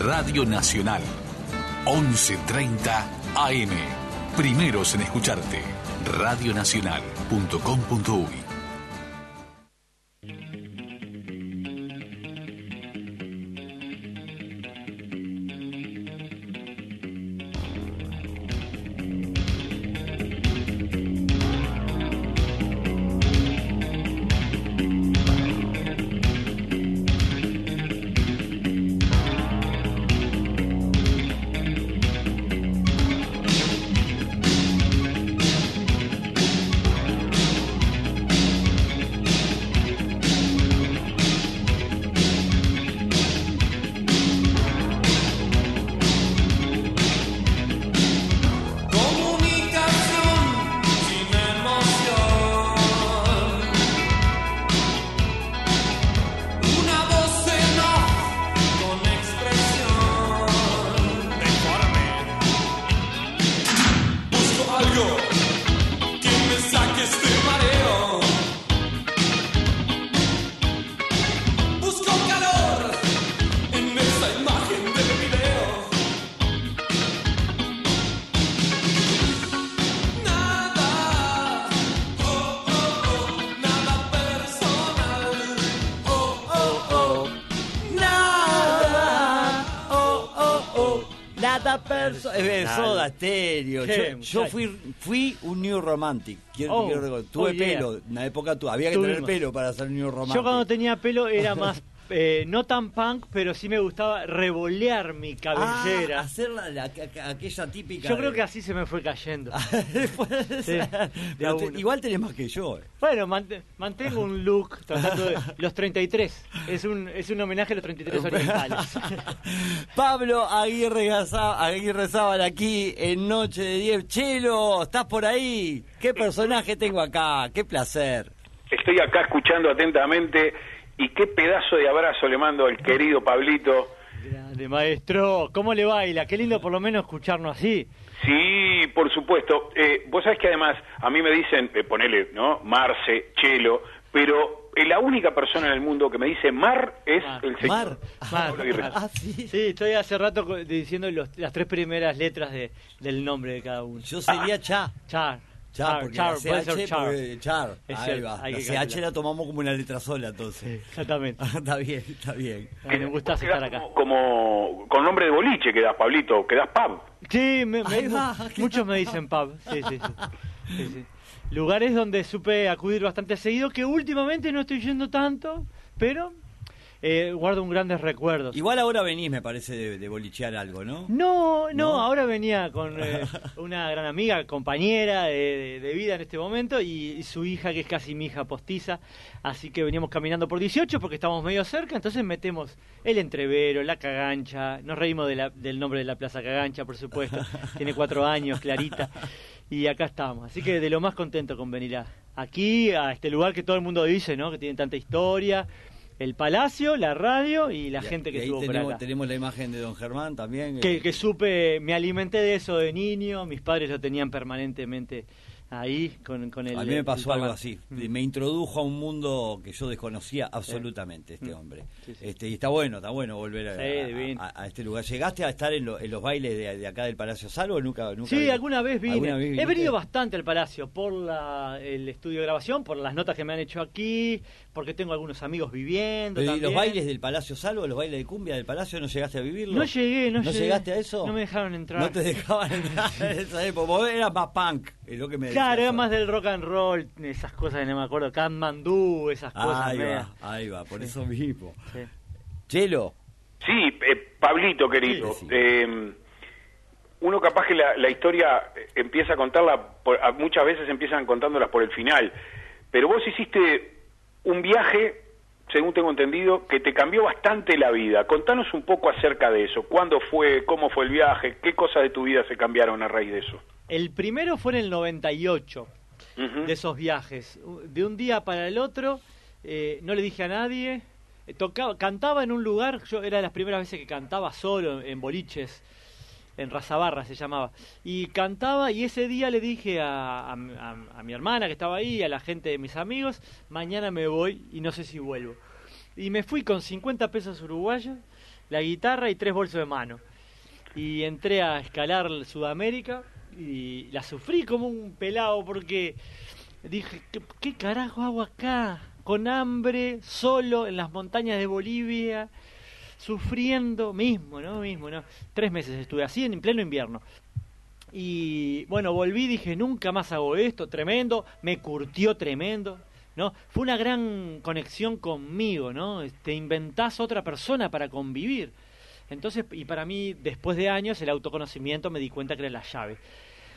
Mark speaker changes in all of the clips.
Speaker 1: Radio Nacional. 11.30 AM. Primeros en escucharte. Radionacional.com.uy
Speaker 2: Yo, fui, fui un New Romantic. Quiero, oh, tuve oh, pelo, en la época tu, había que tener pelo para ser New Romantic.
Speaker 3: Yo cuando tenía pelo era más eh, no tan punk, pero sí me gustaba revolear mi cabellera.
Speaker 2: Ah, hacer la, aquella típica.
Speaker 3: Yo creo que así se me fue cayendo.
Speaker 2: igual tenés más que yo. Eh.
Speaker 3: Bueno, mantengo un look tratando de. Los 33. Es un, es un homenaje a los 33 orientales.
Speaker 2: Pablo Aguirre, Aguirre aquí en Noche de 10. Chelo, ¿estás por ahí? ¿Qué personaje tengo acá? Qué placer.
Speaker 4: Estoy acá escuchando atentamente y qué pedazo de abrazo le mando al querido Pablito.
Speaker 3: Grande maestro, ¿cómo le baila? Qué lindo por lo menos escucharnos así.
Speaker 4: Sí, por supuesto. Eh, vos sabés que además a mí me dicen, eh, ponele, ¿no? Marce, Chelo, pero eh, la única persona en el mundo que me dice Mar es el señor.
Speaker 3: Mar. Mar. Ah, ¿sí? sí, estoy hace rato diciendo las tres primeras letras de, del nombre de cada uno.
Speaker 2: Yo sería
Speaker 3: ah.
Speaker 2: Cha.
Speaker 3: Cha.
Speaker 2: Char, porque Char, la CH, Char. Char. Ahí va. La CH la tomamos como una letra sola, entonces.
Speaker 3: exactamente.
Speaker 2: está bien, está bien.
Speaker 3: me gusta estar acá.
Speaker 4: Como, con nombre de boliche quedas, Pablito, quedas pub.
Speaker 3: Sí, me, muchos me dicen pub. Sí, sí, sí. sí, Lugares donde supe acudir bastante seguido, que últimamente no estoy yendo tanto, pero eh, guardo un grandes recuerdos.
Speaker 2: Igual ahora venís, me parece, de, bolichear algo, ¿no?
Speaker 3: No, no, ahora venía con eh, una gran amiga, compañera de, vida en este momento y, su hija, que es casi mi hija postiza. Así que veníamos caminando por 18 porque estábamos medio cerca, entonces metemos el entrevero, la cagancha, nos reímos del nombre de la Plaza Cagancha, por supuesto. Tiene cuatro años, Clarita. Y acá estamos. Así que de lo más contento con venir aquí, a este lugar que todo el mundo dice, ¿no? Que tiene tanta historia el palacio, la radio y la gente que estuvo
Speaker 2: tenemos,
Speaker 3: por acá.
Speaker 2: tenemos la imagen de don Germán también.
Speaker 3: Que, que, supe, me alimenté de eso de niño, mis padres lo tenían permanentemente ahí con, con el...
Speaker 2: A mí me pasó algo así, mm. me introdujo a un mundo que yo desconocía absolutamente este mm. hombre. Este, y está bueno, está bueno volver a, este lugar. ¿Llegaste a estar en, los bailes de, acá del Palacio Salvo nunca, nunca
Speaker 3: Sí, alguna vez vine. He venido bastante al Palacio por la, el estudio de grabación, por las notas que me han hecho aquí, porque tengo algunos amigos viviendo.
Speaker 2: ¿Y los bailes del Palacio Salvo, los bailes de cumbia del Palacio, no llegaste a vivirlo?
Speaker 3: No llegué, no,
Speaker 2: ¿No llegaste a eso?
Speaker 3: No me dejaron entrar.
Speaker 2: No te dejaban entrar en esa época. Vos eras más punk, es lo que me
Speaker 3: Claro, era más del rock and roll, esas cosas que no me acuerdo, Kathmandu, esas cosas.
Speaker 2: Ahí va, ahí va, por eso mismo. Chelo.
Speaker 4: Sí, eh, Pablito, querido. Eh, uno capaz que la, historia empieza a contarla, muchas veces empiezan contándolas por el final, pero vos hiciste un viaje, según tengo entendido, que te cambió bastante la vida. Contanos un poco acerca de eso. ¿Cuándo fue? ¿Cómo fue el viaje? ¿Qué cosas de tu vida se cambiaron a raíz de eso?
Speaker 3: El primero fue en el 98, de esos viajes. De un día para el otro, eh, no le dije a nadie. Eh, tocaba, cantaba en un lugar, yo era de las primeras veces que cantaba solo en boliches en Razabarra se llamaba. Y cantaba y ese día le dije a, a, mi hermana que estaba ahí, a la gente de mis amigos, mañana me voy y no sé si vuelvo. Y me fui con 50 pesos uruguayos la guitarra y tres bolsos de mano. Y entré a escalar Sudamérica y la sufrí como un pelado porque dije, ¿qué, carajo hago acá? Con hambre, solo en las montañas de Bolivia, sufriendo, mismo, ¿no? Mismo, ¿no? Tres meses estuve así en pleno invierno. Y bueno, volví, dije, nunca más hago esto, tremendo, me curtió tremendo, ¿no? Fue una gran conexión conmigo, ¿no? Te inventás otra persona para convivir. Entonces, y para mí, después de años, el autoconocimiento me di cuenta que era la llave.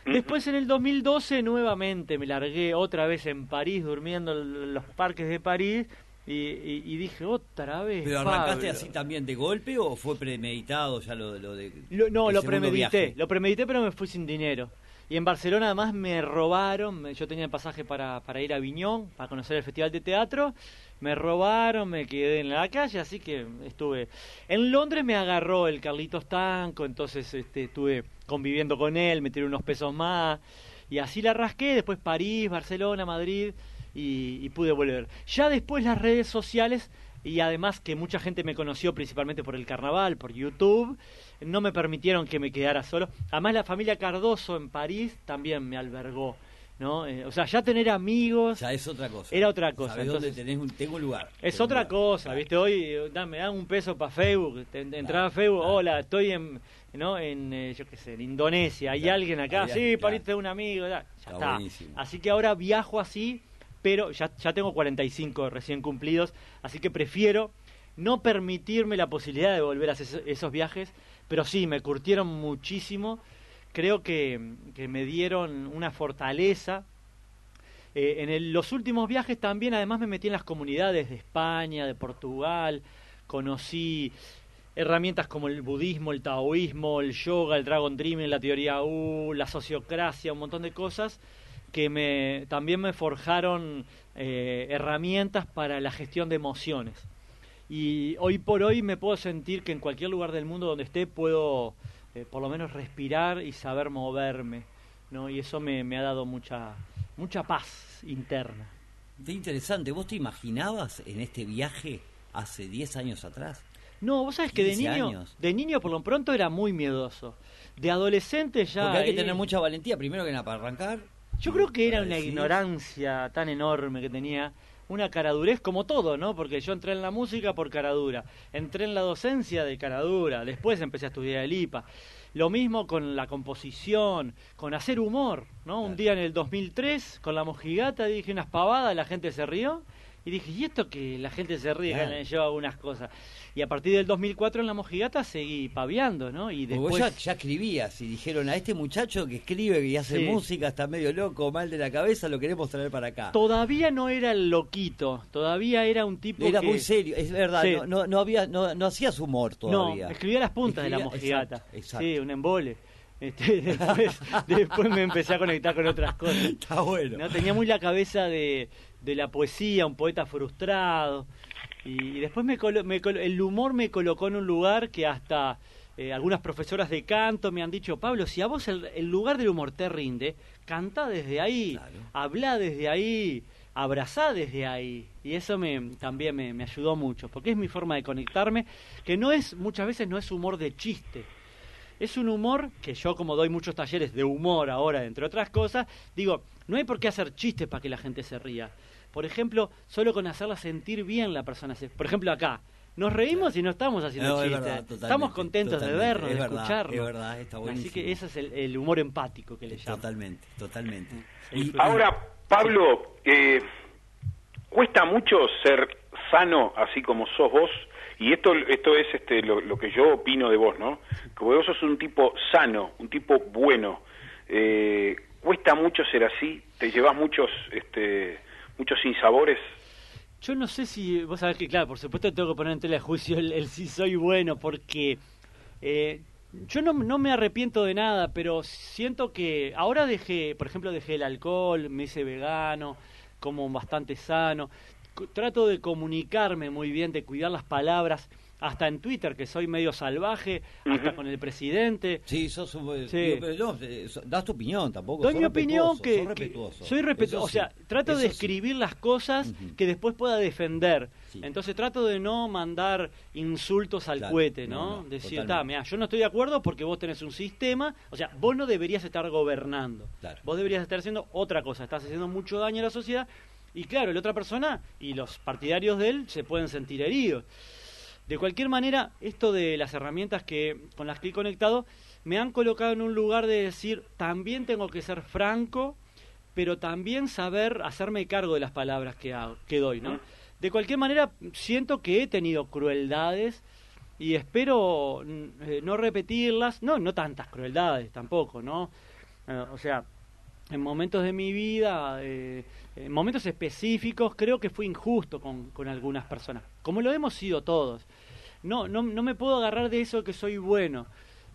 Speaker 3: Después en el 2012 nuevamente me largué otra vez en París, durmiendo en los parques de París, y, dije otra vez.
Speaker 2: ¿Pero arrancaste así también de golpe o fue premeditado ya lo, lo de.?
Speaker 3: no, lo premedité, lo premedité, pero me fui sin dinero. Y en Barcelona además me robaron, yo tenía el pasaje para, para ir a Viñón, para conocer el Festival de Teatro, me robaron, me quedé en la calle, así que estuve. En Londres me agarró el Carlitos Tanco, entonces este, estuve conviviendo con él, me tiré unos pesos más, y así la rasqué, después París, Barcelona, Madrid, y, pude volver. Ya después las redes sociales, y además que mucha gente me conoció principalmente por el carnaval, por YouTube, no me permitieron que me quedara solo. Además la familia Cardoso en París también me albergó. ¿no? Eh, o sea, ya tener amigos.
Speaker 2: Ya es otra cosa.
Speaker 3: Era otra cosa.
Speaker 2: Sabés dónde tenés un, tengo un lugar.
Speaker 3: Es otra cosa, ¿viste? Hoy me dan un peso para Facebook. Entrar a Facebook, hola, estoy en, ¿no? En, eh, yo qué sé, en Indonesia. ¿Hay alguien acá? sí, pariste un amigo. Ya, está. Así que ahora viajo así, pero ya, ya tengo 45 recién cumplidos. Así que prefiero no permitirme la posibilidad de volver a hacer esos viajes. Pero sí, me curtieron muchísimo creo que, me dieron una fortaleza. Eh, en los últimos viajes también, además, me metí en las comunidades de España, de Portugal, conocí herramientas como el budismo, el taoísmo, el yoga, el dragon dreaming, la teoría U, la sociocracia, un montón de cosas que me, también me forjaron eh, herramientas para la gestión de emociones. Y hoy por hoy me puedo sentir que en cualquier lugar del mundo donde esté puedo eh, por lo menos respirar y saber moverme, ¿no? Y eso me, ha dado mucha, mucha paz interna.
Speaker 2: Qué interesante, ¿vos te imaginabas en este viaje hace 10 años atrás?
Speaker 3: No, vos sabés que de niño, de niño por lo pronto era muy miedoso. De adolescente ya...
Speaker 2: Porque hay que tener mucha valentía, primero que nada, para arrancar.
Speaker 3: Yo creo que era una ignorancia tan enorme que tenía una caradurez como todo, ¿no? Porque yo entré en la música por caradura, entré en la docencia de caradura, después empecé a estudiar el IPA. Lo mismo con la composición, con hacer humor, ¿no? Un día en el 2003, con la mojigata, dije unas pavadas, la gente se rió, y dije, ¿y esto que la gente se ríe? Yo algunas cosas. Y a partir del 2004 en La Mojigata seguí paviando, ¿no? Y después...
Speaker 2: ya, ya, escribías y dijeron a este muchacho que escribe y hace música, está medio loco, mal de la cabeza, lo queremos traer para acá.
Speaker 3: Todavía no era el loquito, todavía era un tipo
Speaker 2: Era muy serio, es verdad, no, no, había, no, no hacías humor todavía.
Speaker 3: No, escribía las puntas de La Mojigata. Sí, un embole. Este, después, después me empecé a conectar con otras cosas.
Speaker 2: Está bueno.
Speaker 3: ¿no? Tenía muy la cabeza de, de la poesía, un poeta frustrado. Y, después me, el humor me colocó en un lugar que hasta eh, algunas profesoras de canto me han dicho, Pablo, si a vos el, lugar del humor te rinde, canta desde ahí, habla desde ahí, abrazá desde ahí. Y eso me, también me, me ayudó mucho, porque es mi forma de conectarme, que no es, muchas veces no es humor de chiste. Es un humor que yo, como doy muchos talleres de humor ahora, entre otras cosas, digo, no hay por qué hacer chistes para que la gente se ría por ejemplo, solo con hacerla sentir bien la persona. Por ejemplo, acá. Nos reímos y no estamos haciendo chistes. estamos contentos de vernos, de escucharnos.
Speaker 2: Es verdad, está
Speaker 3: Así que ese es el, humor empático que le llamo.
Speaker 2: Totalmente, totalmente.
Speaker 4: Y, Ahora, Pablo, eh, cuesta mucho ser sano así como sos vos. Y esto, esto es este, lo, que yo opino de vos, ¿no? Que vos sos un tipo sano, un tipo bueno. Eh, cuesta mucho ser así. Te llevas muchos este, muchos sinsabores.
Speaker 3: Yo no sé si, vos sabés que, claro, por supuesto tengo que poner en tela de juicio el, si soy bueno, porque eh, yo no, no, me arrepiento de nada, pero siento que ahora dejé, por ejemplo, dejé el alcohol, me hice vegano, como bastante sano, trato de comunicarme muy bien, de cuidar las palabras hasta en Twitter, que soy medio salvaje, hasta con el presidente.
Speaker 2: Sí, sos un, sí. Pero eh, das tu opinión tampoco.
Speaker 3: Doy mi opinión que, soy respetuoso. o sea, trato de escribir las cosas que después pueda defender. Entonces trato de no mandar insultos al cohete, ¿no? Decir, está, mira, yo no estoy de acuerdo porque vos tenés un sistema, o sea, vos no deberías estar gobernando. Vos deberías estar haciendo otra cosa, estás haciendo mucho daño a la sociedad y claro, la otra persona y los partidarios de él se pueden sentir heridos. De cualquier manera, esto de las herramientas que con las que he conectado me han colocado en un lugar de decir, también tengo que ser franco, pero también saber hacerme cargo de las palabras que, que doy, ¿no? De cualquier manera, siento que he tenido crueldades y espero eh, no repetirlas, no, no tantas crueldades tampoco, ¿no? Eh, o sea, en momentos de mi vida, eh, en momentos específicos, creo que fui injusto con, con algunas personas, como lo hemos sido todos. No, no, no me puedo agarrar de eso que soy bueno.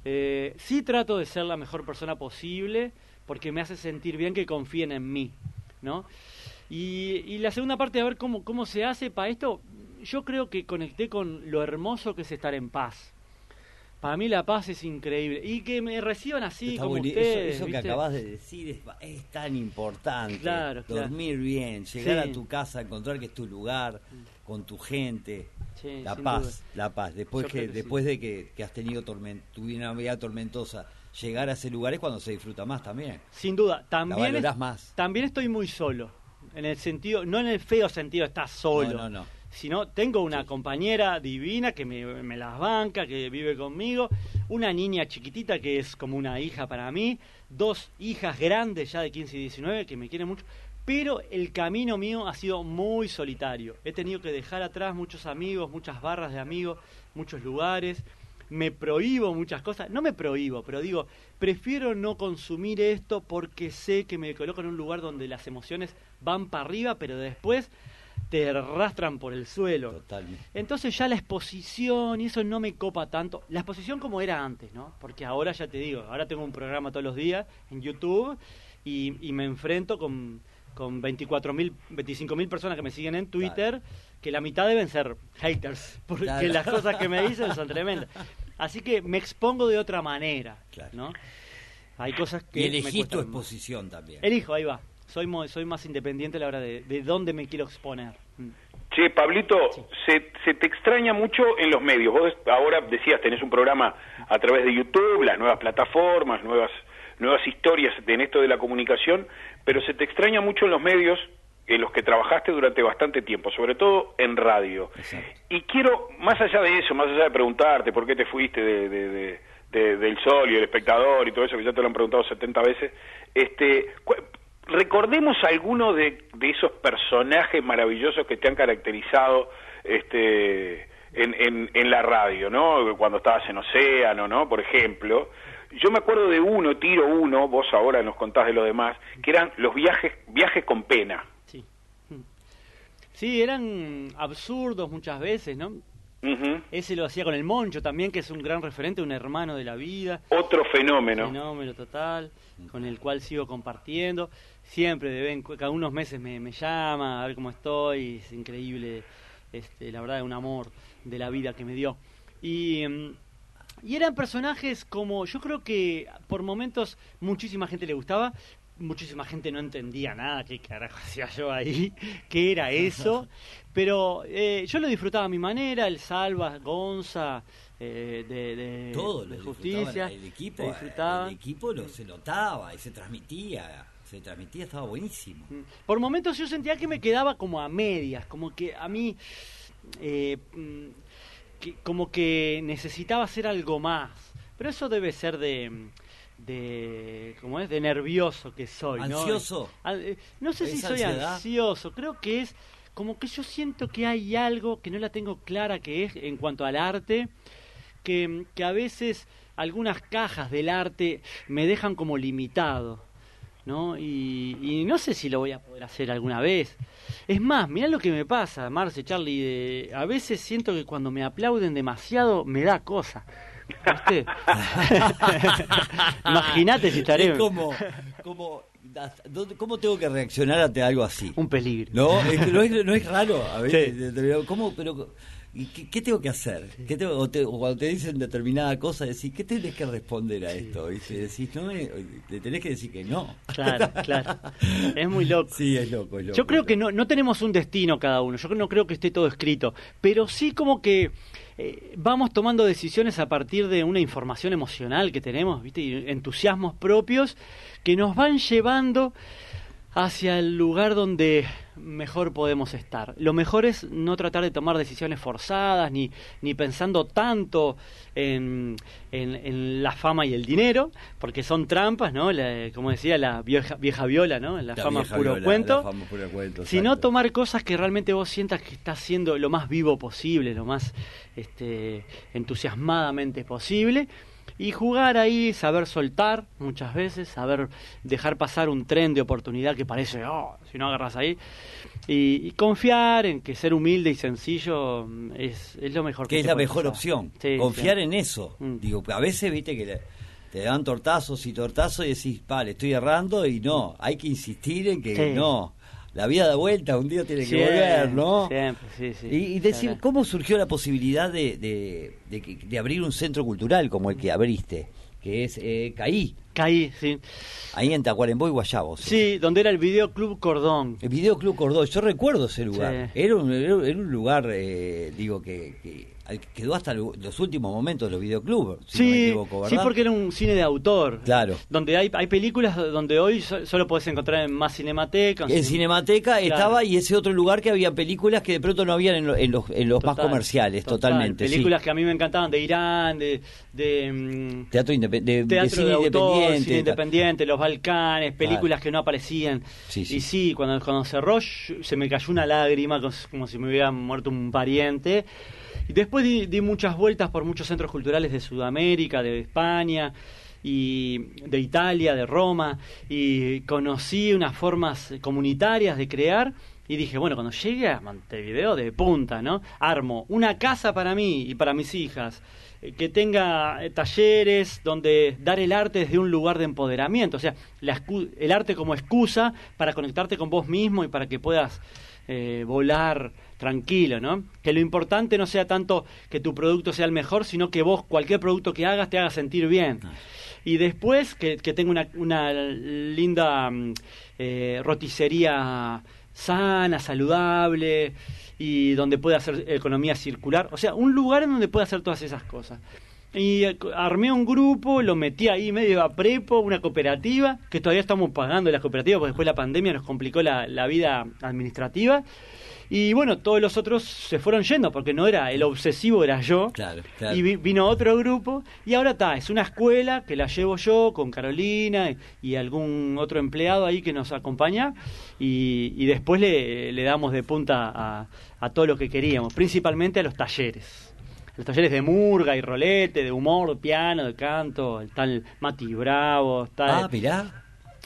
Speaker 3: Eh, sí trato de ser la mejor persona posible porque me hace sentir bien que confíen en mí, ¿no? Y, y la segunda parte, a ver cómo, cómo se hace para esto, yo creo que conecté con lo hermoso que es estar en paz. Para mí la paz es increíble. Y que me reciban así como ustedes.
Speaker 2: Eso, que acabas de decir es, tan importante. Dormir bien, llegar a tu casa, encontrar que es tu lugar, con tu gente. la paz, la paz. Después que, después de que, has tenido torment, tu una vida tormentosa, llegar a ese lugar es cuando se disfruta más también.
Speaker 3: Sin duda. También,
Speaker 2: más.
Speaker 3: también estoy muy solo. En el sentido, no en el feo sentido, estás solo.
Speaker 2: No, no, no
Speaker 3: sino tengo una compañera divina que me, las banca, que vive conmigo, una niña chiquitita que es como una hija para mí, dos hijas grandes ya de 15 y 19 que me quieren mucho, pero el camino mío ha sido muy solitario. He tenido que dejar atrás muchos amigos, muchas barras de amigos, muchos lugares. Me prohíbo muchas cosas. No me prohíbo, pero digo, prefiero no consumir esto porque sé que me coloco en un lugar donde las emociones van para arriba, pero después te arrastran por el suelo.
Speaker 2: Totalmente.
Speaker 3: Entonces ya la exposición y eso no me copa tanto. La exposición como era antes, ¿no? Porque ahora ya te digo, ahora tengo un programa todos los días en YouTube y, me enfrento con, con 24.000, 25.000 personas que me siguen en Twitter, que la mitad deben ser haters, porque las cosas que me dicen son tremendas. Así que me expongo de otra manera, ¿no? Hay cosas que...
Speaker 2: Y elegís tu exposición también.
Speaker 3: Elijo, ahí va soy, soy más independiente a la hora de, de dónde me quiero exponer. Mm.
Speaker 4: Che, Pablito, se, se te extraña mucho en los medios. Vos ahora decías, tenés un programa a través de YouTube, las nuevas plataformas, nuevas, nuevas historias en esto de la comunicación, pero se te extraña mucho en los medios en los que trabajaste durante bastante tiempo, sobre todo en radio. Y quiero, más allá de eso, más allá de preguntarte por qué te fuiste de, de, de, del Sol y el espectador y todo eso, que ya te lo han preguntado 70 veces, este, recordemos algunos de, esos personajes maravillosos que te han caracterizado este, en, en, la radio, ¿no? Cuando estabas en Océano, ¿no? Por ejemplo. Yo me acuerdo de uno, tiro uno, vos ahora nos contás de los demás, que eran los viajes, viajes con pena.
Speaker 3: Sí. Sí, eran absurdos muchas veces, ¿no? Ese lo hacía con el Moncho también, que es un gran referente, un hermano de la vida.
Speaker 4: Otro fenómeno.
Speaker 3: Fenómeno total, con el cual sigo compartiendo. Siempre, de vez, cada unos meses me, me, llama a ver cómo estoy. Es increíble, este, la verdad, un amor de la vida que me dio. Y, mm, y eran personajes como, yo creo que por momentos muchísima gente le gustaba, muchísima gente no entendía nada, qué carajo hacía yo ahí, qué era eso, pero eh, yo lo disfrutaba a mi manera, el Salva, Gonza, eh, de, de,
Speaker 2: Todo,
Speaker 3: de justicia,
Speaker 2: el equipo, el equipo lo, se notaba y se transmitía, se transmitía, estaba buenísimo. Mm.
Speaker 3: Por momentos yo sentía que me quedaba como a medias, como que a mí... Eh, mm, como que necesitaba hacer algo más, pero eso debe ser de de ¿cómo es? de nervioso que soy,
Speaker 2: ansioso.
Speaker 3: ¿no? Eh, no sé si soy ansioso, creo que es como que yo siento que hay algo que no la tengo clara que es en cuanto al arte, que, que a veces algunas cajas del arte me dejan como limitado. ¿no? Y, y, no sé si lo voy a poder hacer alguna vez. Es más, mirá lo que me pasa, Marce, Charlie, a veces siento que cuando me aplauden demasiado me da cosa. Imagínate si estaré.
Speaker 2: ¿Cómo, cómo, tengo que reaccionar ante algo así?
Speaker 3: Un peligro.
Speaker 2: No, es no, es, raro. A veces, ¿cómo, pero, ¿y qué, tengo que hacer? ¿Qué tengo, o, cuando te dicen determinada cosa, decís, ¿qué tenés que responder a esto? Y si decís, no, eh, le tenés que decir que no.
Speaker 3: Claro, claro. Es muy loco.
Speaker 2: Sí, es loco, es loco
Speaker 3: Yo creo que no, no tenemos un destino cada uno. Yo no creo que esté todo escrito. Pero sí como que eh, vamos tomando decisiones a partir de una información emocional que tenemos, ¿viste? Y entusiasmos propios que nos van llevando hacia el lugar donde mejor podemos estar. Lo mejor es no tratar de tomar decisiones forzadas ni, ni pensando tanto en, en, la fama y el dinero, porque son trampas, ¿no? como decía la vieja, vieja viola, ¿no? La, fama, puro cuento, sino tomar cosas que realmente vos sientas que estás siendo lo más vivo posible, lo más este, entusiasmadamente posible y jugar ahí, saber soltar muchas veces, saber dejar pasar un tren de oportunidad que parece, oh, si no agarras ahí, y, confiar en que ser humilde y sencillo mm, es, es lo mejor
Speaker 2: que, que es la mejor opción. confiar en eso. Mm. Digo, a veces viste que te dan tortazos y tortazos y decís, vale, estoy errando y no, hay que insistir en que no la vida da vuelta, un día tiene que volver, ¿no?
Speaker 3: Siempre, sí, sí.
Speaker 2: Y, decir, ¿cómo surgió la posibilidad de, de, de, abrir un centro cultural como el que abriste? Que es eh, Caí.
Speaker 3: Caí, sí.
Speaker 2: Ahí en Tacuarembó y Guayabo.
Speaker 3: Sí. donde era el Videoclub Cordón.
Speaker 2: El Videoclub Cordón, yo recuerdo ese lugar. Era, un, era, un lugar, eh, digo, que quedó hasta los últimos momentos de los videoclubs,
Speaker 3: si sí, no me equivoco, ¿verdad? Sí, porque era un cine de autor.
Speaker 2: Claro.
Speaker 3: Donde hay, hay películas donde hoy solo puedes encontrar en más Cinemateca.
Speaker 2: En Cinemateca estaba y ese otro lugar que había películas que de pronto no habían en, los, en los más comerciales, totalmente.
Speaker 3: Películas que a mí me encantaban, de Irán, de... de
Speaker 2: mm, teatro, de,
Speaker 3: teatro de, independiente. Cine independiente, los Balcanes, películas que no aparecían. y sí, cuando, cuando cerró se me cayó una lágrima como si me hubiera muerto un pariente. Y después di, muchas vueltas por muchos centros culturales de Sudamérica, de España y de Italia, de Roma, y conocí unas formas comunitarias de crear. Y dije, bueno, cuando llegue a Montevideo de punta, ¿no? Armo una casa para mí y para mis hijas, que tenga eh, talleres donde dar el arte desde un lugar de empoderamiento, o sea, el arte como excusa para conectarte con vos mismo y para que puedas eh, volar tranquilo, ¿no? Que lo importante no sea tanto que tu producto sea el mejor, sino que vos, cualquier producto que hagas, te haga sentir bien. Ah. Y después que, tenga una, una linda mm, eh, roticería sana, saludable y donde pueda hacer economía circular. O sea, un lugar en donde pueda hacer todas esas cosas. Y eh, armé un grupo, lo metí ahí medio a prepo, una cooperativa, que todavía estamos pagando las cooperativas, porque después la pandemia nos complicó la, la vida administrativa. Y bueno, todos los otros se fueron yendo porque no era el obsesivo, era yo.
Speaker 2: Claro,
Speaker 3: Y vino otro grupo y ahora está, es una escuela que la llevo yo con Carolina y, algún otro empleado ahí que nos acompaña y, y después le, le, damos de punta a, a todo lo que queríamos, principalmente a los talleres los talleres de murga y rolete, de humor, de piano, de canto, el tal Mati Bravo, está
Speaker 2: Ah, mirá.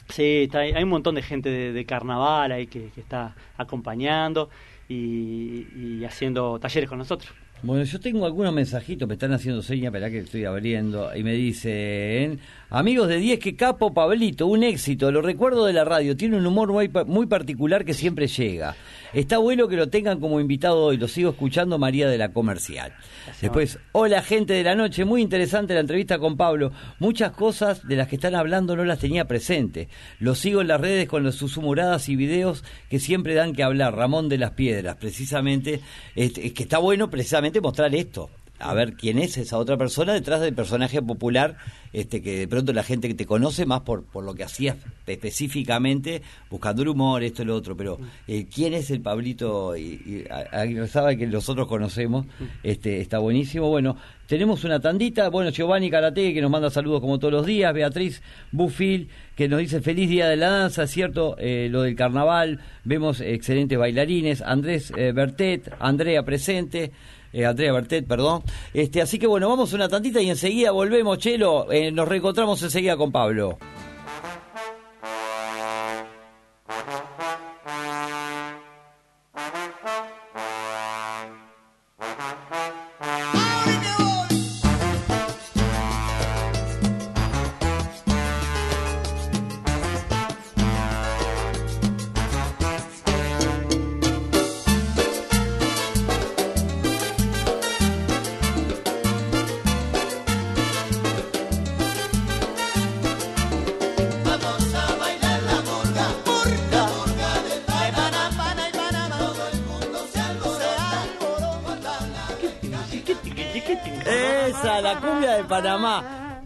Speaker 3: Sí, está, hay un montón de gente de, carnaval ahí que, que, está acompañando y, haciendo talleres con nosotros.
Speaker 2: Bueno, yo tengo algunos mensajitos, me están haciendo señas, para que estoy abriendo, y me dicen, amigos de 10, que capo Pablito, un éxito, lo recuerdo de la radio, tiene un humor muy, muy particular que siempre llega. Está bueno que lo tengan como invitado hoy, lo sigo escuchando María de la Comercial. Después, hola gente de la noche, muy interesante la entrevista con Pablo. Muchas cosas de las que están hablando no las tenía presente. Lo sigo en las redes con sus humoradas y videos que siempre dan que hablar. Ramón de las Piedras, precisamente, es que está bueno precisamente mostrar esto a ver quién es esa otra persona detrás del personaje popular este que de pronto la gente que te conoce más por, por lo que hacías específicamente buscando el humor esto y lo otro pero eh, quién es el Pablito y, y sabe que nosotros conocemos este está buenísimo. Bueno tenemos una tandita. Bueno Giovanni Karate que nos manda saludos como todos los días. Beatriz Bufil que nos dice feliz día de la danza cierto eh, lo del carnaval. Vemos excelentes bailarines. Andrés eh, Bertet Andrea presente eh, Andrea Bertet, perdón. Este, así que bueno, vamos una tantita y enseguida volvemos, Chelo. Eh, nos reencontramos enseguida con Pablo.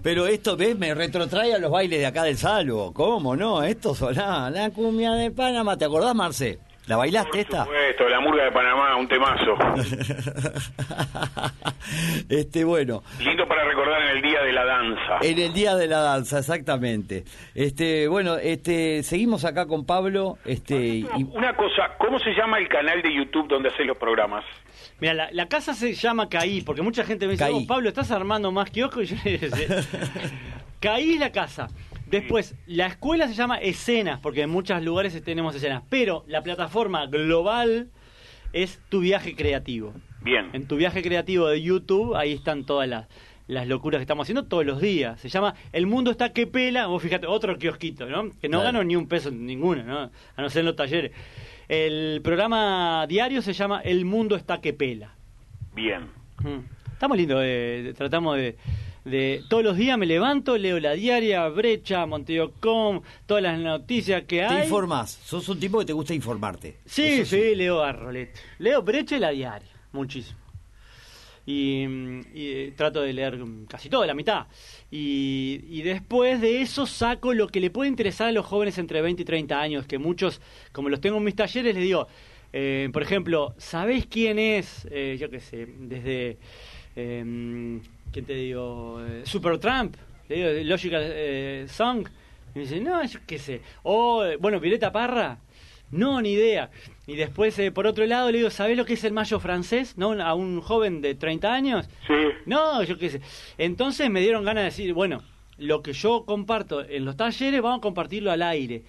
Speaker 2: Pero esto, ¿ves? Me retrotrae a los bailes de acá del Salvo. ¿Cómo no? Esto sonaba la cumbia de Panamá. ¿Te acordás, Marce? ¿La bailaste esta?
Speaker 4: Por supuesto, la murga de Panamá, un temazo.
Speaker 2: este, bueno.
Speaker 4: Lindo para recordar en el Día de la Danza.
Speaker 2: En el Día de la Danza, exactamente. Este, bueno, este, seguimos acá con Pablo. Este,
Speaker 4: Una cosa, ¿cómo se llama el canal de YouTube donde haces los programas?
Speaker 3: Mira, la, casa se llama Caí, porque mucha gente me dice, oh, Pablo, ¿estás armando más kiosco? Y yo le Caí la casa. Después, la escuela se llama Escenas, porque en muchos lugares tenemos escenas, pero la plataforma global es tu viaje creativo.
Speaker 4: Bien.
Speaker 3: En tu viaje creativo de YouTube, ahí están todas las, las locuras que estamos haciendo todos los días. Se llama El mundo está que pela. Vos fíjate, otro kiosquito, ¿no? Que no gano ni un peso ninguno, ¿no? A no ser en los talleres. El programa diario se llama El mundo está que pela.
Speaker 4: Bien.
Speaker 3: Mm. Estamos lindos, eh, tratamos de de todos los días me levanto, leo la diaria, Brecha, Montevideo.com, todas las noticias que hay.
Speaker 2: Te informás, sos un tipo que te gusta informarte.
Speaker 3: Sí, sí, leo a Leo Brecha y la diaria, muchísimo. Y, eh, trato de leer casi todo, la mitad. Y, después de eso saco lo que le puede interesar a los jóvenes entre 20 y 30 años, que muchos, como los tengo en mis talleres, les digo, eh, por ejemplo, ¿sabés quién es? Eh, yo qué sé, desde... Em, ¿qué te digo? Eh, Super Trump, le digo, Logical eh, Song. Y me dice, no, yo qué sé. O, eh, bueno, Violeta Parra. No, ni idea. Y después, por otro lado, le digo, ¿sabés lo que es el mayo francés? ¿No? A un joven de 30 años.
Speaker 4: Sí.
Speaker 3: No, yo qué sé. Entonces me dieron ganas de decir, bueno, lo que yo comparto en los talleres, vamos a compartirlo al aire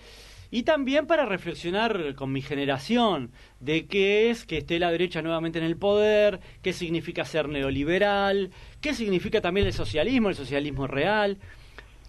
Speaker 3: y también para reflexionar con mi generación de qué es que esté la derecha nuevamente en el poder, qué significa ser neoliberal, qué significa también el socialismo, el socialismo real.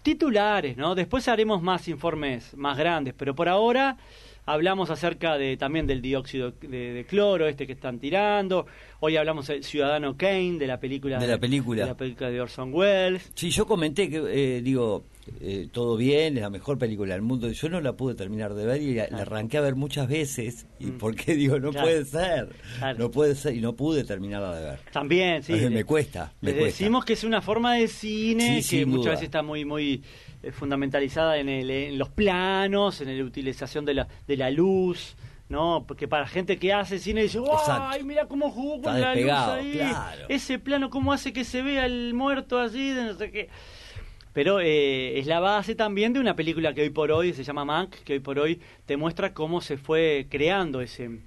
Speaker 3: Titulares, ¿no? Después haremos más informes más grandes, pero por ahora hablamos acerca de también del dióxido de, cloro este que están tirando. Hoy hablamos del Ciudadano Kane de la película
Speaker 2: de la película
Speaker 3: de, la película de Orson Welles.
Speaker 2: Sí, yo comenté que eh, digo eh, todo bien, es la mejor película del mundo. Yo no la pude terminar de ver y la, arranqué a ver muchas veces. ¿Y mm. por qué digo, no puede ser? No puede ser y no pude terminarla de ver.
Speaker 3: También, sí.
Speaker 2: me cuesta. Me
Speaker 3: decimos que es una forma de cine que muchas veces está muy, muy eh, fundamentalizada en, el, en los planos, en la utilización de la, de la luz. ¿no? Porque para gente que hace cine dice, ¡ay, mira cómo jugó con la luz ahí! Ese plano, cómo hace que se vea el muerto allí, no sé qué pero eh, es la base también de una película que hoy por hoy se llama Mank, que hoy por hoy te muestra cómo se fue creando ese,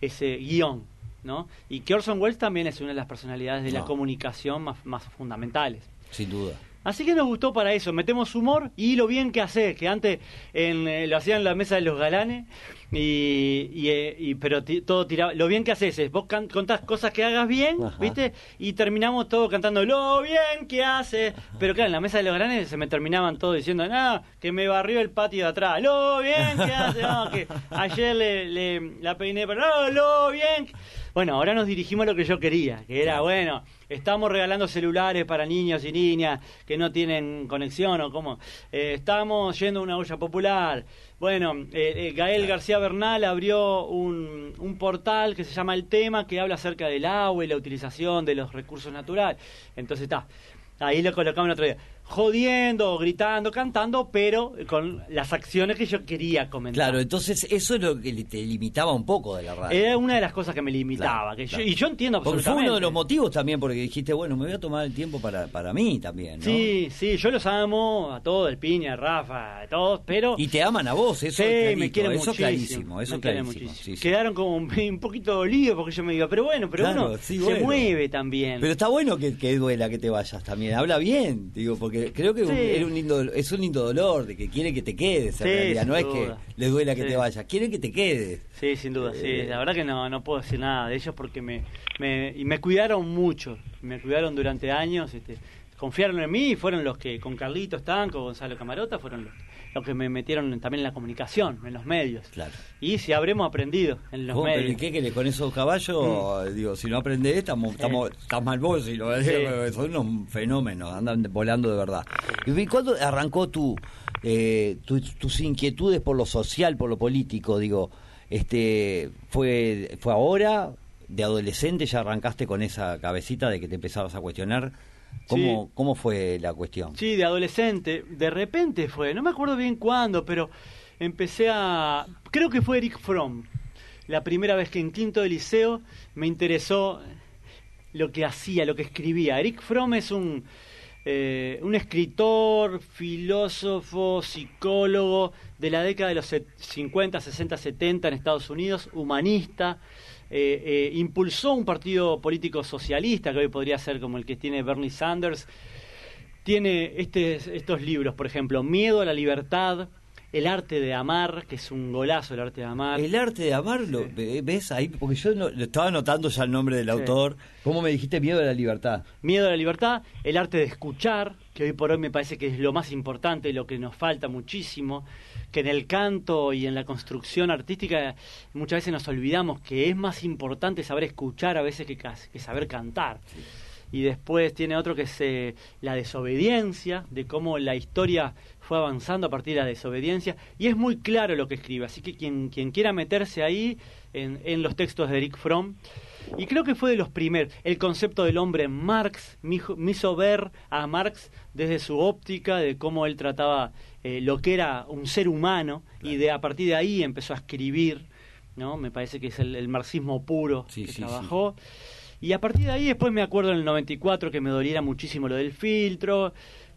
Speaker 3: ese guion, ¿no? Y que Orson Welles también es una de las personalidades de la comunicación más, más fundamentales.
Speaker 2: Sin duda.
Speaker 3: Así que nos gustó para eso, metemos humor y lo bien que hace, que antes en, eh, lo hacían en la mesa de los galanes, y, y, eh, pero todo tiraba, lo bien que haces es, vos contás cosas que hagas bien, ¿viste? Y terminamos todo cantando lo bien que haces, pero claro, en la mesa de los galanes se me terminaban todos diciendo, no, que me barrió el patio de atrás, lo bien que hace, no, que ayer le, la peiné, pero no, lo bien. Bueno, ahora nos dirigimos a lo que yo quería, que era, bueno, estamos regalando celulares para niños y niñas que no tienen conexión o cómo. Eh, estamos yendo a una olla popular. Bueno, eh, eh, Gael García Bernal abrió un, un, portal que se llama El Tema, que habla acerca del agua y la utilización de los recursos naturales. Entonces está, ahí lo colocamos el otro día jodiendo, gritando, cantando, pero con las acciones que yo quería comentar.
Speaker 2: Claro, entonces eso es lo que te limitaba un poco de la radio.
Speaker 3: Era una de las cosas que me limitaba. que y yo entiendo
Speaker 2: absolutamente. Porque fue uno de los motivos también, porque dijiste, bueno, me voy a tomar el tiempo para, para mí también. ¿no?
Speaker 3: Sí, sí, yo los amo a todos, el Piña, a Rafa, a todos, pero.
Speaker 2: Y te aman a vos, eso
Speaker 3: sí, me quieren
Speaker 2: eso
Speaker 3: clarísimo.
Speaker 2: Eso clarísimo. Sí,
Speaker 3: Quedaron como un, poquito dolidos porque yo me digo, pero bueno, pero uno se mueve también.
Speaker 2: Pero está bueno que, que duela que te vayas también. Habla bien, digo, porque creo que un lindo, es un lindo dolor de que quiere que te quedes en realidad, no es que le duela que te vayas, quieren que te quedes.
Speaker 3: Sí, sin duda, sí, eh, la verdad que no, no puedo decir nada de ellos porque me, me, y me cuidaron mucho, me cuidaron durante años, este, confiaron en mí y fueron los que, con Carlitos Tanco, Gonzalo Camarota, fueron los los que me metieron también en la comunicación, en los medios.
Speaker 2: Claro.
Speaker 3: Y si habremos aprendido en los medios.
Speaker 2: ¿y qué que con esos caballos? Mm. Digo, si no aprendés, estamos, estamos, estás mal vos, si lo son unos fenómenos, andan volando de verdad. ¿Y cuándo arrancó tu, eh, tus inquietudes por lo social, por lo político? Digo, este fue, fue ahora, de adolescente ya arrancaste con esa cabecita de que te empezabas a cuestionar ¿Cómo, ¿Cómo fue la cuestión?
Speaker 3: Sí, de adolescente. De repente fue, no me acuerdo bien cuándo, pero empecé a... Creo que fue Eric Fromm. La primera vez que en quinto de liceo me interesó lo que hacía, lo que escribía. Eric Fromm es un, eh, un escritor, filósofo, psicólogo de la década de los 50, 60, 70 en Estados Unidos, humanista. Eh, eh, impulsó un partido político socialista, que hoy podría ser como el que tiene Bernie Sanders. Tiene este, estos libros, por ejemplo, Miedo a la Libertad, el arte de amar, que es un golazo el arte de amar.
Speaker 2: El arte de amar, lo, ¿ves ahí? Porque yo no, estaba anotando ya el nombre del autor. ¿Cómo me dijiste miedo a la libertad?
Speaker 3: Miedo a la libertad, el arte de escuchar, que hoy por hoy me parece que es lo más importante y lo que nos falta muchísimo, que en el canto y en la construcción artística muchas veces nos olvidamos que es más importante saber escuchar a veces que, que saber cantar y después tiene otro que es eh, la desobediencia, de cómo la historia fue avanzando a partir de la desobediencia, y es muy claro lo que escribe, así que quien, quien quiera meterse ahí en, en los textos de Eric Fromm, y creo que fue de los primeros, el concepto del hombre en Marx, me, hizo ver a Marx desde su óptica, de cómo él trataba eh, lo que era un ser humano, y de a partir de ahí empezó a escribir, ¿no? Me parece que es el, marxismo puro que trabajó. Y a partir de ahí después me acuerdo en el 94 que me doliera muchísimo lo del filtro,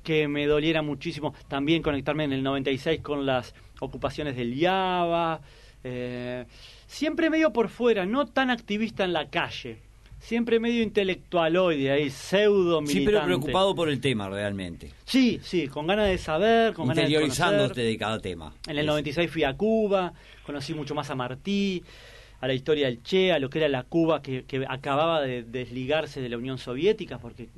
Speaker 3: que me doliera muchísimo también conectarme en el 96 con las ocupaciones del Java, eh, siempre medio por fuera, no tan activista en la calle, siempre medio intelectualoide ahí, pseudo militante. Sí,
Speaker 2: pero preocupado por el tema realmente.
Speaker 3: Sí, sí, con ganas de saber, con ganas de
Speaker 2: Interiorizándote de cada tema.
Speaker 3: En el 96 fui a Cuba, conocí mucho más a Martí, a la historia del Che, a lo que era la Cuba que, acababa de desligarse de la Unión Soviética porque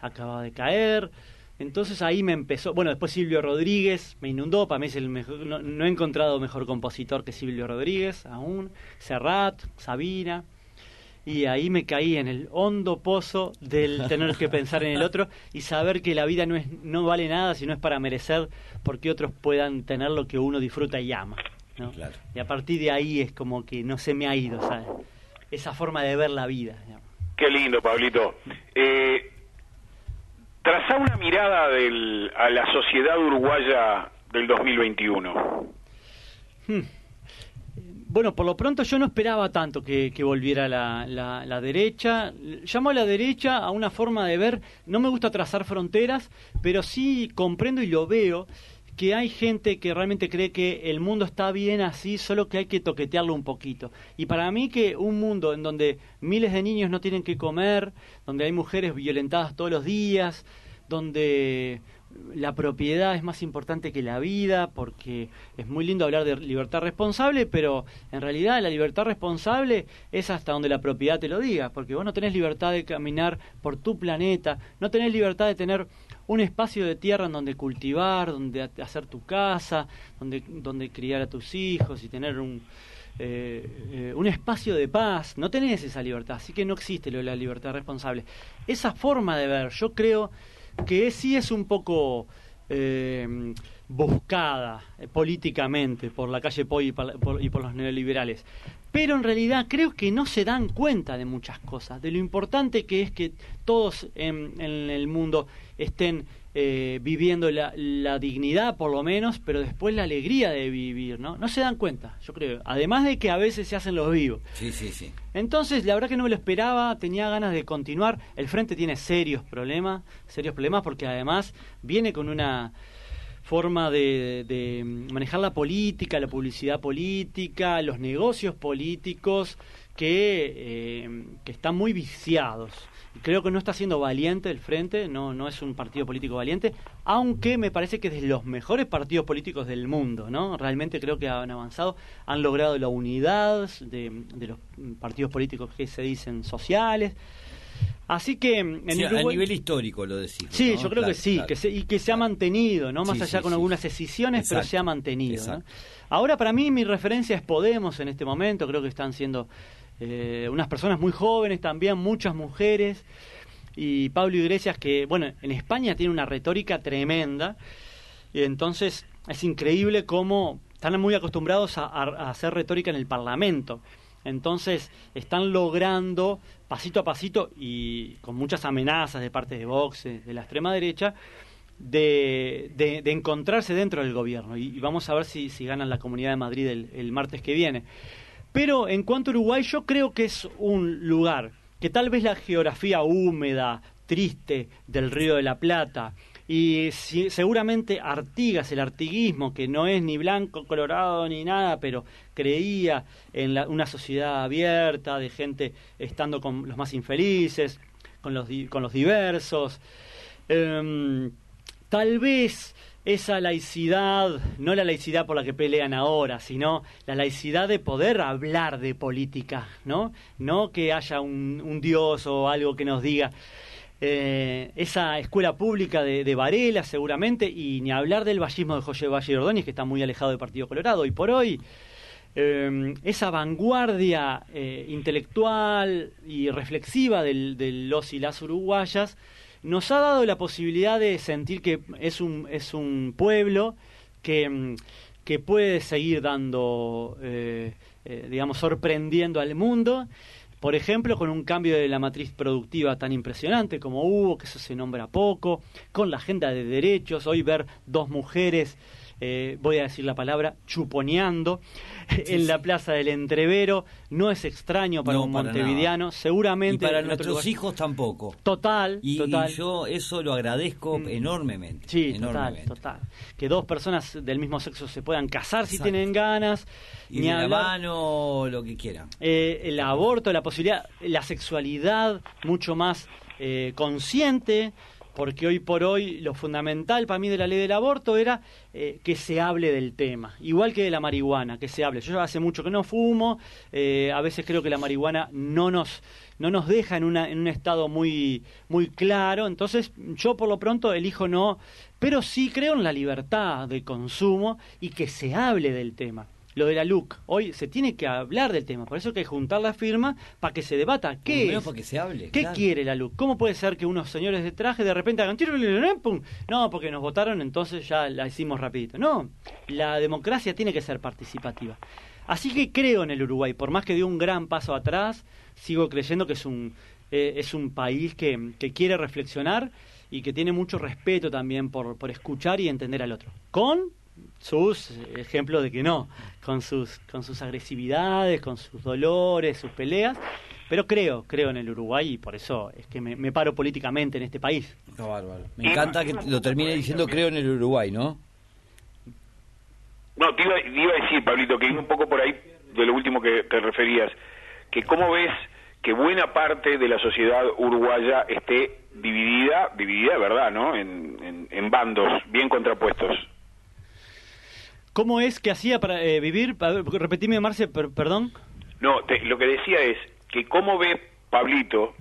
Speaker 3: acababa de caer. Entonces ahí me empezó, bueno, después Silvio Rodríguez me inundó, para mí es el mejor, no, he encontrado mejor compositor que Silvio Rodríguez aún, Serrat, Sabina, y ahí me caí en el hondo pozo del tener que pensar en el otro y saber que la vida no, es, no vale nada si no es para merecer porque otros puedan tener lo que uno disfruta y ama. Y a partir de ahí es como que no se me ha ido, Esa forma de ver la vida.
Speaker 4: Qué lindo, Pablito. Eh, traza una mirada del, a la sociedad uruguaya del 2021. Hmm.
Speaker 3: Bueno, por lo pronto yo no esperaba tanto que, volviera la, la, la, derecha. Llamo a la derecha a una forma de ver, no me gusta trazar fronteras, pero sí comprendo y lo veo que hay gente que realmente cree que el mundo está bien así, solo que hay que toquetearlo un poquito. Y para mí que un mundo en donde miles de niños no tienen que comer, donde hay mujeres violentadas todos los días, donde la propiedad es más importante que la vida, porque es muy lindo hablar de libertad responsable, pero en realidad la libertad responsable es hasta donde la propiedad te lo diga, porque vos no tenés libertad de caminar por tu planeta, no tenés libertad de tener un espacio de tierra en donde cultivar, donde hacer tu casa, donde, donde criar a tus hijos y tener un, eh, eh, un espacio de paz. No tenés esa libertad, así que no existe lo de la libertad responsable. Esa forma de ver, yo creo que sí es un poco eh, buscada políticamente por la calle Poi y por los neoliberales pero en realidad creo que no se dan cuenta de muchas cosas, de lo importante que es que todos en, el mundo estén eh, viviendo la, dignidad por lo menos, pero después la alegría de vivir, ¿no? No se dan cuenta, yo creo. Además de que a veces se hacen los vivos.
Speaker 2: Sí, sí, sí.
Speaker 3: Entonces, la verdad que no me lo esperaba, tenía ganas de continuar. El Frente tiene serios problemas, serios problemas porque además viene con una forma de, manejar la política, la publicidad política, los negocios políticos que, eh, que están muy viciados. Creo que no está siendo valiente el Frente, no, no es un partido político valiente, aunque me parece que es de los mejores partidos políticos del mundo, ¿no? Realmente creo que han avanzado, han logrado la unidad de, de los partidos políticos que se dicen sociales, Así que
Speaker 2: en a nivel histórico lo decimos.
Speaker 3: Sí, yo creo que sí, que y que se ha mantenido, no más allá con algunas decisiones, pero se ha mantenido. Ahora para mí mi referencia es Podemos en este momento, creo que están siendo eh, unas personas muy jóvenes también, muchas mujeres. Y Pablo Iglesias que, bueno, en España tiene una retórica tremenda. Y entonces es increíble cómo están muy acostumbrados a hacer retórica en el Parlamento Entonces están logrando pasito a pasito y con muchas amenazas de parte de Vox, de la extrema derecha, de, de, encontrarse dentro del gobierno. Y, vamos a ver si, si, ganan la Comunidad de Madrid el, martes que viene. Pero en cuanto a Uruguay, yo creo que es un lugar que tal vez la geografía húmeda, triste del Río de la Plata, y seguramente Artigas, el artiguismo, que no es ni blanco, colorado, ni nada, pero creía en una sociedad abierta, de gente estando con los más infelices, con los, con los diversos. Em, tal vez esa laicidad, no la laicidad por la que pelean ahora, sino la laicidad de poder hablar de política, ¿no? No que haya un dios o algo que nos diga, eh, esa escuela pública de, Varela seguramente, y ni hablar del vallismo de José Valle Ordóñez, que está muy alejado del Partido Colorado. Y por hoy, eh, esa vanguardia eh, intelectual y reflexiva de los y las uruguayas nos ha dado la posibilidad de sentir que es un, es un pueblo que, que puede seguir dando, digamos, sorprendiendo al mundo por ejemplo, con un cambio de la matriz productiva tan impresionante como hubo, que eso se nombra poco, con la agenda de derechos, hoy ver dos mujeres eh, voy a decir la palabra, chuponeando en la Plaza del Entrevero. No es extraño para un montevideano, seguramente.
Speaker 2: Y para nuestros hijos tampoco.
Speaker 3: Total,
Speaker 2: y,
Speaker 3: total.
Speaker 2: yo eso lo agradezco mm. enormemente.
Speaker 3: Sí, total, total. Que dos personas del mismo sexo se puedan casar si tienen ganas.
Speaker 2: Y ni de la mano, lo que quieran.
Speaker 3: Eh, el aborto, la posibilidad, la sexualidad mucho más eh, consciente porque hoy por hoy lo fundamental para mí de la ley del aborto era eh, que se hable del tema, igual que de la marihuana, que se hable. Yo hace mucho que no fumo, eh, a veces creo que la marihuana no nos no nos deja en, una, en un estado muy muy claro, entonces yo por lo pronto elijo no, pero sí creo en la libertad de consumo y que se hable del tema lo de la LUC. Hoy se tiene que hablar del tema, por eso hay que juntar la firma para que se debata qué es,
Speaker 2: para que se hable,
Speaker 3: qué quiere la LUC. ¿Cómo puede ser que unos señores de traje de repente hagan no, porque nos votaron, entonces ya la hicimos rapidito. No, la democracia tiene que ser participativa. Así que creo en el Uruguay, por más que dio un gran paso atrás, sigo creyendo que es un eh, es un país que, que quiere reflexionar y que tiene mucho respeto también por, por escuchar y entender al otro. Con sus ejemplos de que no, con sus, con sus agresividades, con sus dolores, sus peleas, pero creo, creo en el Uruguay y por eso es que me, paro políticamente en este país.
Speaker 2: Me encanta que lo termine diciendo creo en el Uruguay, ¿no?
Speaker 4: No, te iba, a decir, Pablito, que iba un poco por ahí de lo último que te referías, que cómo ves que buena parte de la sociedad uruguaya esté dividida, dividida, ¿verdad?, ¿no?, en, en bandos bien contrapuestos.
Speaker 3: ¿Cómo es que hacía para eh, vivir? Repetime, Marce, perdón.
Speaker 4: No, lo que decía es que cómo ve Pablito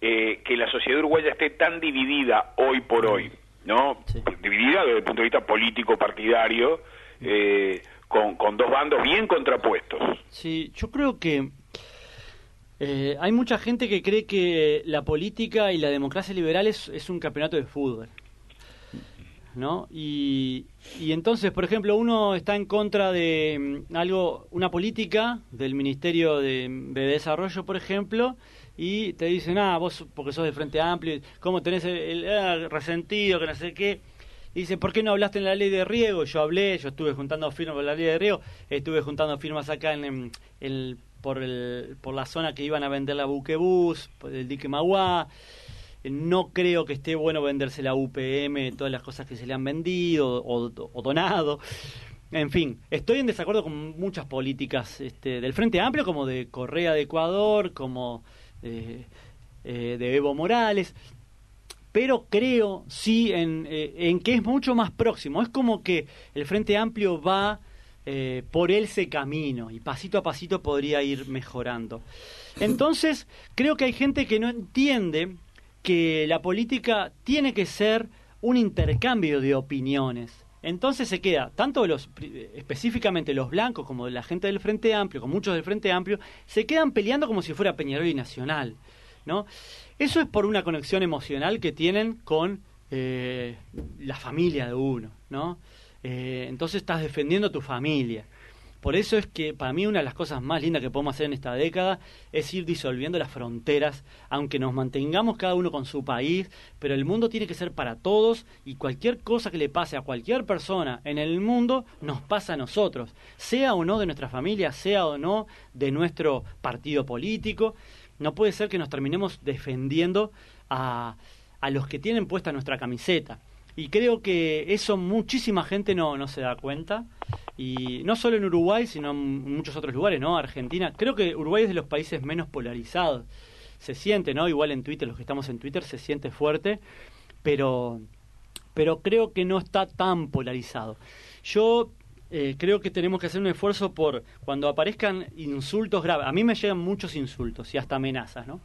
Speaker 4: eh, que la sociedad uruguaya esté tan dividida hoy por hoy, ¿no? Dividida desde el punto de vista político, partidario, eh, con, con, dos bandos bien contrapuestos.
Speaker 3: Sí, yo creo que hay mucha gente que cree que la política y la democracia liberal es un campeonato de fútbol. ¿No? Y, y, entonces, por ejemplo, uno está en contra de mm, algo, una política del Ministerio de, Desarrollo, por ejemplo, y te dicen, ah, vos porque sos de Frente Amplio, ¿cómo tenés el, resentido, que no sé qué? Y dice, ¿por qué no hablaste en la ley de riego? Yo hablé, yo estuve juntando firmas por la ley de riego, estuve juntando firmas acá en, el, por, el, por la zona que iban a vender la buquebús, el dique Maguá, no creo que esté bueno venderse la UPM, todas las cosas que se le han vendido o, donado. En fin, estoy en desacuerdo con muchas políticas este, del Frente Amplio, como de Correa de Ecuador, como eh, eh, de Evo Morales, pero creo sí en, eh, en, que es mucho más próximo. Es como que el Frente Amplio va por ese camino y pasito a pasito podría ir mejorando. Entonces, creo que hay gente que no entiende que la política tiene que ser un intercambio de opiniones. Entonces se queda, tanto los, específicamente los blancos como la gente del Frente Amplio, como muchos del Frente Amplio, se quedan peleando como si fuera Peñarol y Nacional. ¿no? Eso es por una conexión emocional que tienen con eh, la familia de uno. ¿no? Eh, entonces estás defendiendo tu familia. Por eso es que para mí una de las cosas más lindas que podemos hacer en esta década es ir disolviendo las fronteras, aunque nos mantengamos cada uno con su país, pero el mundo tiene que ser para todos y cualquier cosa que le pase a cualquier persona en el mundo nos pasa a nosotros, sea o no de nuestra familia, sea o no de nuestro partido político. No puede ser que nos terminemos defendiendo a, a los que tienen puesta nuestra camiseta. Y creo que eso muchísima gente no, no se da cuenta. Y no solo en Uruguay, sino en muchos otros lugares, ¿no? Argentina. Creo que Uruguay es de los países menos polarizados. Se siente, ¿no? Igual en Twitter, los que estamos en Twitter, se siente fuerte. Pero, pero creo que no está tan polarizado. Yo eh, creo que tenemos que hacer un esfuerzo por cuando aparezcan insultos graves. A mí me llegan muchos insultos y hasta amenazas, ¿no?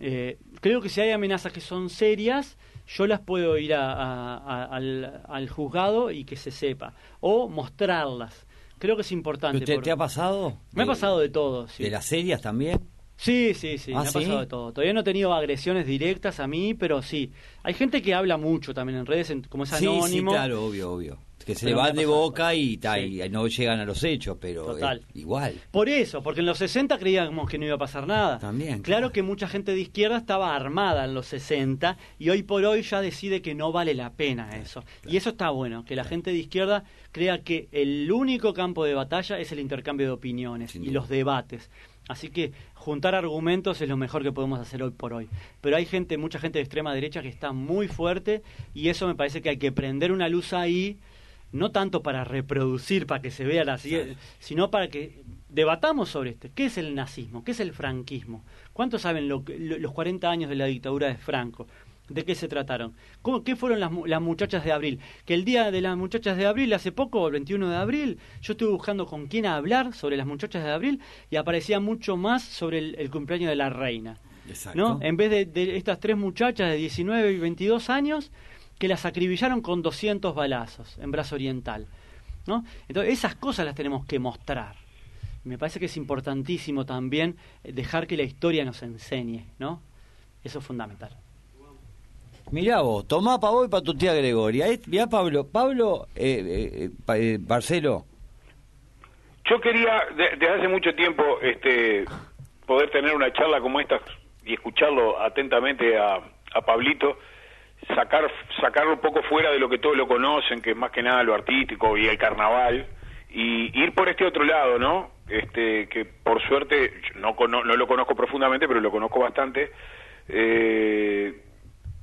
Speaker 3: Eh, creo que si hay amenazas que son serias, yo las puedo ir al, juzgado y que se sepa. O mostrarlas. Creo que es importante.
Speaker 2: ¿Te, ha pasado?
Speaker 3: Me ha pasado de todo.
Speaker 2: ¿De las serias también?
Speaker 3: Sí, sí, sí, ¿Ah, me ha pasado de todo. Todavía no he tenido agresiones directas a mí, pero sí. Hay gente que habla mucho también en redes, como es anónimo.
Speaker 2: Sí, claro, obvio, obvio que se le van de boca y, y, no llegan a los hechos, pero igual.
Speaker 3: Por eso, porque en los 60 creíamos que no iba a pasar nada.
Speaker 2: También.
Speaker 3: Claro, que mucha gente de izquierda estaba armada en los 60 y hoy por hoy ya decide que no vale la pena eso. Y eso está bueno, que la gente de izquierda crea que el único campo de batalla es el intercambio de opiniones y los debates. Así que juntar argumentos es lo mejor que podemos hacer hoy por hoy. Pero hay gente, mucha gente de extrema derecha que está muy fuerte y eso me parece que hay que prender una luz ahí no tanto para reproducir, para que se vea la siguiente, sino para que debatamos sobre esto. ¿Qué es el nazismo? ¿Qué es el franquismo? ¿Cuántos saben lo, los 40 años de la dictadura de Franco? ¿De qué se trataron? ¿Cómo, ¿Qué fueron las, las, muchachas de abril? Que el día de las muchachas de abril, hace poco, el 21 de abril, yo estuve buscando con quién hablar sobre las muchachas de abril y aparecía mucho más sobre el, cumpleaños de la reina. ¿no? En vez de, de estas tres muchachas de 19 y 22 años, que las acribillaron con 200 balazos en Brazo Oriental. ¿no? Entonces, esas cosas las tenemos que mostrar. Me parece que es importantísimo también eh, dejar que la historia nos enseñe, ¿no? Eso es fundamental.
Speaker 2: Mirá vos, tomá para vos y para tu tía Gregoria. Mirá Pablo, Pablo, eh, eh, Marcelo.
Speaker 4: Yo quería, desde hace mucho tiempo, este, poder tener una charla como esta y escucharlo atentamente a, a Pablito sacar sacarlo un poco fuera de lo que todos lo conocen, que es más que nada lo artístico y el carnaval, y ir por este otro lado, ¿no? Este, que por suerte no, no, lo conozco profundamente, pero lo conozco bastante. Eh,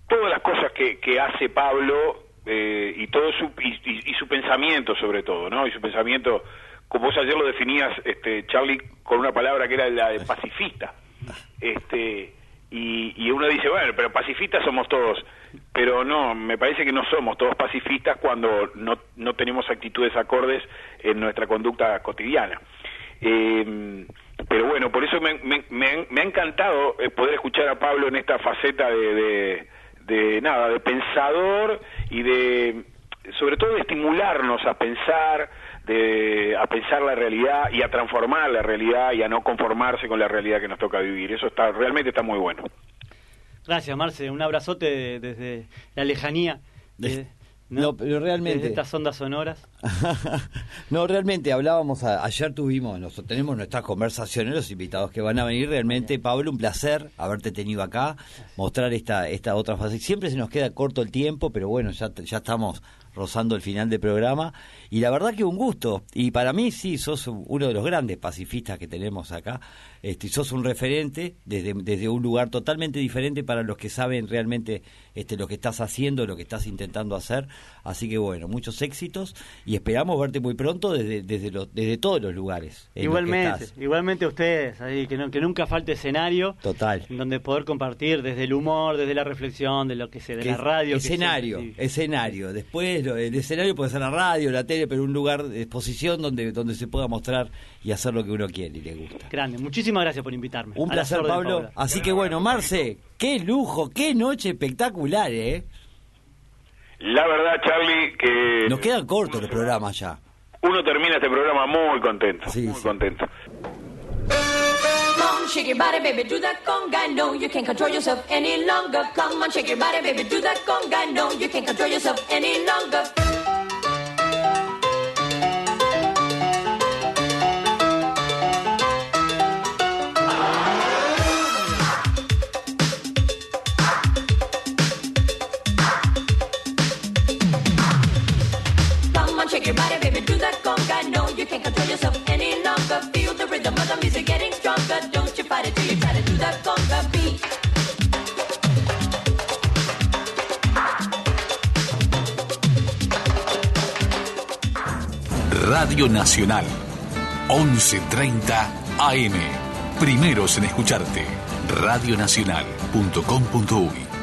Speaker 4: todas las cosas que, que hace Pablo eh, y todo su y, su pensamiento sobre todo, ¿no? Y su pensamiento, como vos ayer lo definías, este, Charlie, con una palabra que era la de pacifista. Este, y, y uno dice, bueno, pero pacifistas somos todos pero no, me parece que no somos todos pacifistas cuando no, no tenemos actitudes acordes en nuestra conducta cotidiana. Eh, pero bueno, por eso me, me, me, ha encantado eh, poder escuchar a Pablo en esta faceta de, de, nada, de pensador y de, sobre todo, de estimularnos a pensar, de, a pensar la realidad y a transformar la realidad y a no conformarse con la realidad que nos toca vivir. Eso está realmente está muy bueno.
Speaker 3: Gracias, Marce. Un abrazote desde la lejanía.
Speaker 2: ¿no? pero realmente.
Speaker 3: Desde estas ondas sonoras.
Speaker 2: no, realmente hablábamos, ayer tuvimos, nosotros tenemos nuestras conversaciones, los invitados que van a venir. Realmente, Pablo, un placer haberte tenido acá, mostrar esta, esta otra fase. Siempre se nos queda corto el tiempo, pero bueno, ya, ya estamos rozando el final del programa. Y la verdad que un gusto. Y para mí sí, sos uno de los grandes pacifistas que tenemos acá. Este, sos un referente desde, desde un lugar totalmente diferente para los que saben realmente este, lo que estás haciendo, lo que estás intentando hacer. Así que bueno, muchos éxitos y esperamos verte muy pronto desde, desde, desde todos los lugares.
Speaker 3: Igualmente, igualmente ustedes, ahí, que, que nunca falte escenario.
Speaker 2: Total.
Speaker 3: Donde poder compartir desde el humor, desde la reflexión, de lo que sea, de la radio.
Speaker 2: Escenario, escenario. Después el escenario puede ser la radio, la tele, pero un lugar de exposición donde, donde se pueda mostrar y hacer lo que uno quiere y le gusta.
Speaker 3: Grande, muchísimas gracias por invitarme.
Speaker 2: Un placer, Pablo. Así que bueno, Marce, qué lujo, qué noche espectacular, ¿eh?
Speaker 4: La verdad, Charlie, que...
Speaker 2: Nos quedan cortos los programas ya.
Speaker 4: Uno termina este programa muy contento, muy contento. Come on, shake your body, baby, do that conga. No, you can't control yourself any longer. Come on, shake your body, baby, do that conga. No, you can't control yourself any longer.
Speaker 5: Conga. No, you can't control yourself any longer. Feel the rhythm of the music getting stronger. Don't you fight it till you try to do that conga beat. Radio Nacional, 11.30 AM. Primeros en escucharte. Radionacional.com.uy